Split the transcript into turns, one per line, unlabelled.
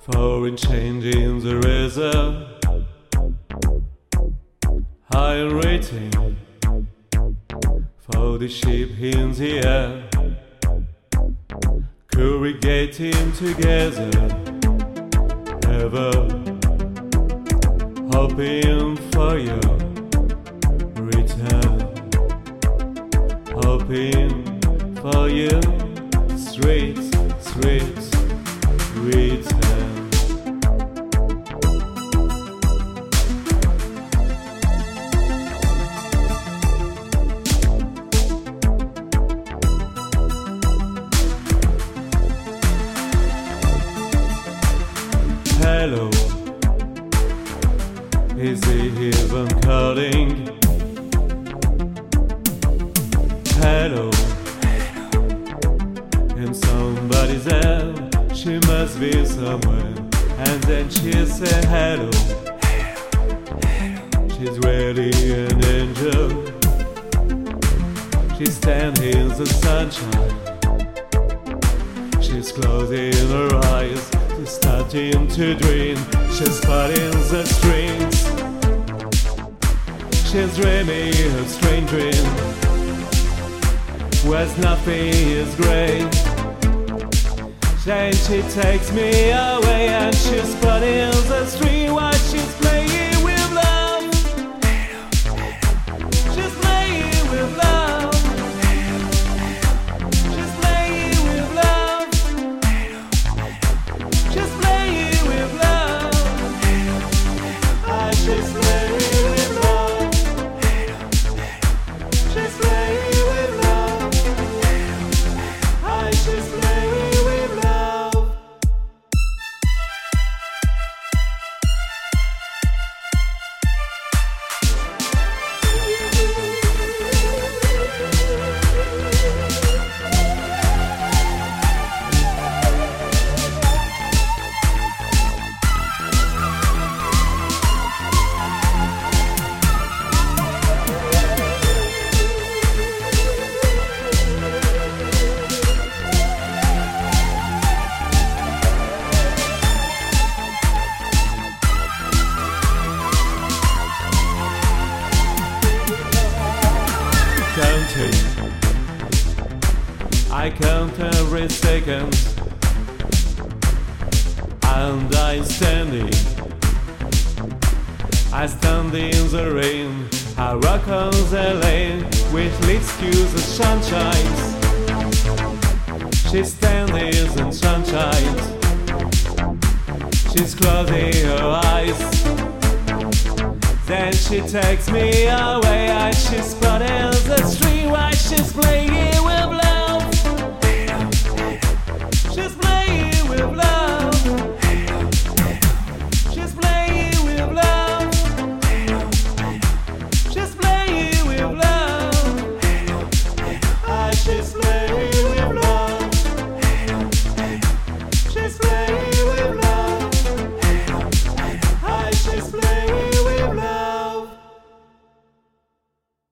For a change in the weather. High rating for the ship in the air. Corrugating together, ever hoping for your return, hoping for you, sweet, sweet return. Be somewhere, and then she say hello. She's really an angel. She's standing in the sunshine. She's closing her eyes, she's starting to dream. She's cutting the strings. She's dreaming a strange dream, where nothing is great. Then she takes me away and she's I count every second, and I'm standing. I stand in the rain. I rock on the lane, which leads to the sunshine. She's standing in sunshine. She's closing her eyes. Then she takes me away and she's putting she's playing